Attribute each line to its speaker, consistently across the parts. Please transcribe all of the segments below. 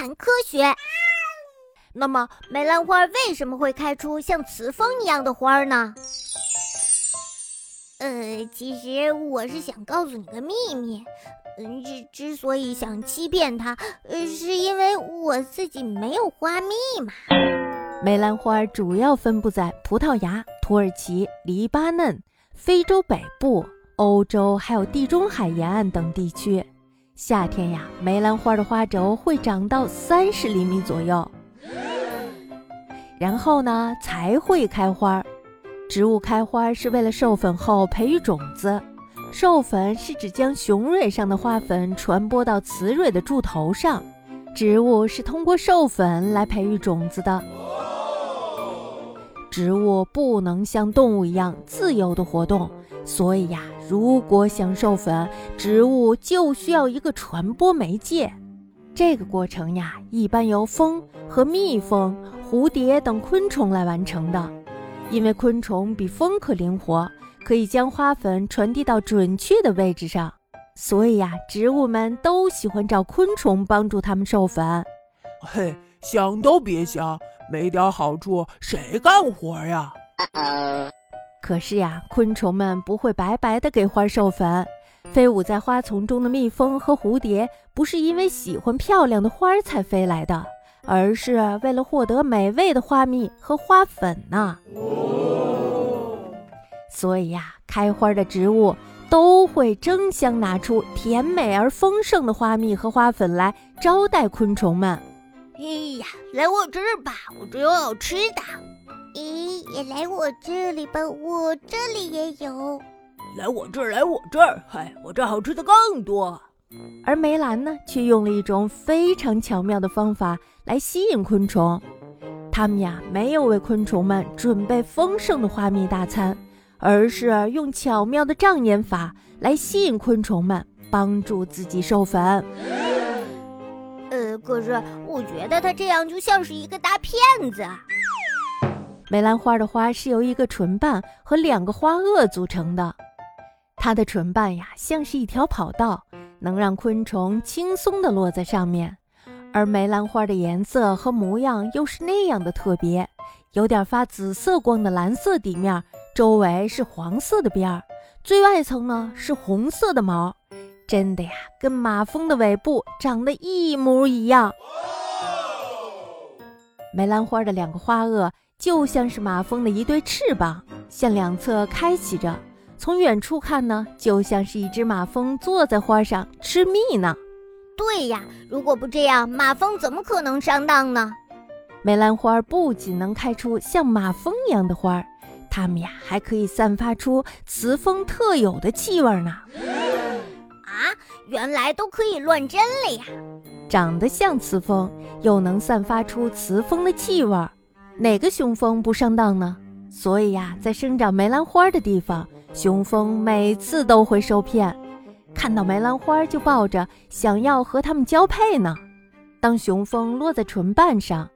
Speaker 1: 谈科学。那么，梅兰花为什么会开出像雌蜂一样的花呢？呃，其实我是想告诉你个秘密。嗯，之之所以想欺骗他，呃，是因为我自己没有花蜜嘛。
Speaker 2: 梅兰花主要分布在葡萄牙、土耳其、黎巴嫩、非洲北部、欧洲，还有地中海沿岸等地区。夏天呀，梅兰花的花轴会长到三十厘米左右。然后呢，才会开花。植物开花是为了授粉后培育种子。授粉是指将雄蕊上的花粉传播到雌蕊的柱头上。植物是通过授粉来培育种子的。植物不能像动物一样自由的活动，所以呀，如果想授粉，植物就需要一个传播媒介。这个过程呀，一般由蜂和蜜蜂。蝴蝶等昆虫来完成的，因为昆虫比蜂可灵活，可以将花粉传递到准确的位置上，所以呀，植物们都喜欢找昆虫帮助它们授粉。
Speaker 3: 嘿，想都别想，没点好处谁干活呀？
Speaker 2: 可是呀，昆虫们不会白白的给花授粉。飞舞在花丛中的蜜蜂和蝴蝶，不是因为喜欢漂亮的花才飞来的。而是为了获得美味的花蜜和花粉呢。所以呀，开花的植物都会争相拿出甜美而丰盛的花蜜和花粉来招待昆虫们。
Speaker 1: 哎呀，来我这儿吧，我这有好吃的。咦，也来我这里吧，我这里也有。
Speaker 3: 来我这儿，来我这儿，嗨，我这好吃的更多。
Speaker 2: 而梅兰呢，却用了一种非常巧妙的方法来吸引昆虫。他们呀，没有为昆虫们准备丰盛的花蜜大餐，而是用巧妙的障眼法来吸引昆虫们帮助自己授粉。
Speaker 1: 可是我觉得他这样就像是一个大骗子。
Speaker 2: 梅兰花的花是由一个唇瓣和两个花萼组成的，它的唇瓣呀，像是一条跑道。能让昆虫轻松地落在上面，而梅兰花的颜色和模样又是那样的特别，有点发紫色光的蓝色底面，周围是黄色的边儿，最外层呢是红色的毛，真的呀，跟马蜂的尾部长得一模一样。梅兰花的两个花萼就像是马蜂的一对翅膀，向两侧开启着。从远处看呢，就像是一只马蜂坐在花上吃蜜呢。
Speaker 1: 对呀，如果不这样，马蜂怎么可能上当呢？
Speaker 2: 梅兰花不仅能开出像马蜂一样的花，它们呀还可以散发出雌蜂特有的气味呢。
Speaker 1: 原来都可以乱真了呀！
Speaker 2: 长得像雌蜂，又能散发出雌蜂的气味，哪个雄蜂不上当呢？所以呀，在生长梅兰花的地方。雄蜂每次都会受骗，看到梅兰花就抱着想要和它们交配呢。当雄蜂落在唇瓣上，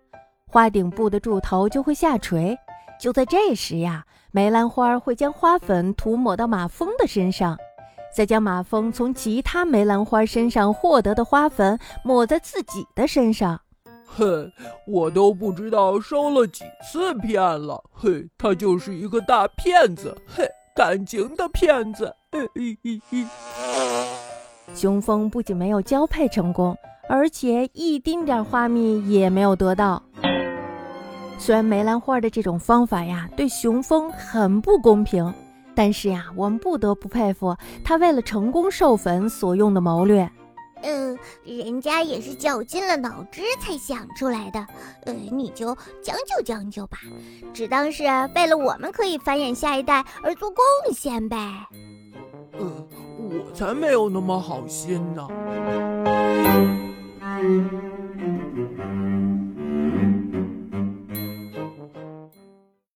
Speaker 2: 花顶部的柱头就会下垂。就在这时呀，梅兰花会将花粉涂抹到马蜂的身上，再将马蜂从其他梅兰花身上获得的花粉抹在自己的身上。
Speaker 3: 哼，我都不知道受了几次骗了。嘿，他就是一个大骗子。嘿。感情的骗子！
Speaker 2: 嘿嘿嘿雄蜂不仅没有交配成功，而且一丁点花蜜也没有得到。虽然梅兰花的这种方法呀，对雄蜂很不公平，但是呀，我们不得不佩服他为了成功授粉所用的谋略。
Speaker 1: 嗯，人家也是绞尽了脑汁才想出来的，呃，你就将就将就吧，只当是为了我们可以繁衍下一代而做贡献呗。
Speaker 3: 嗯，我才没有那么好心呢。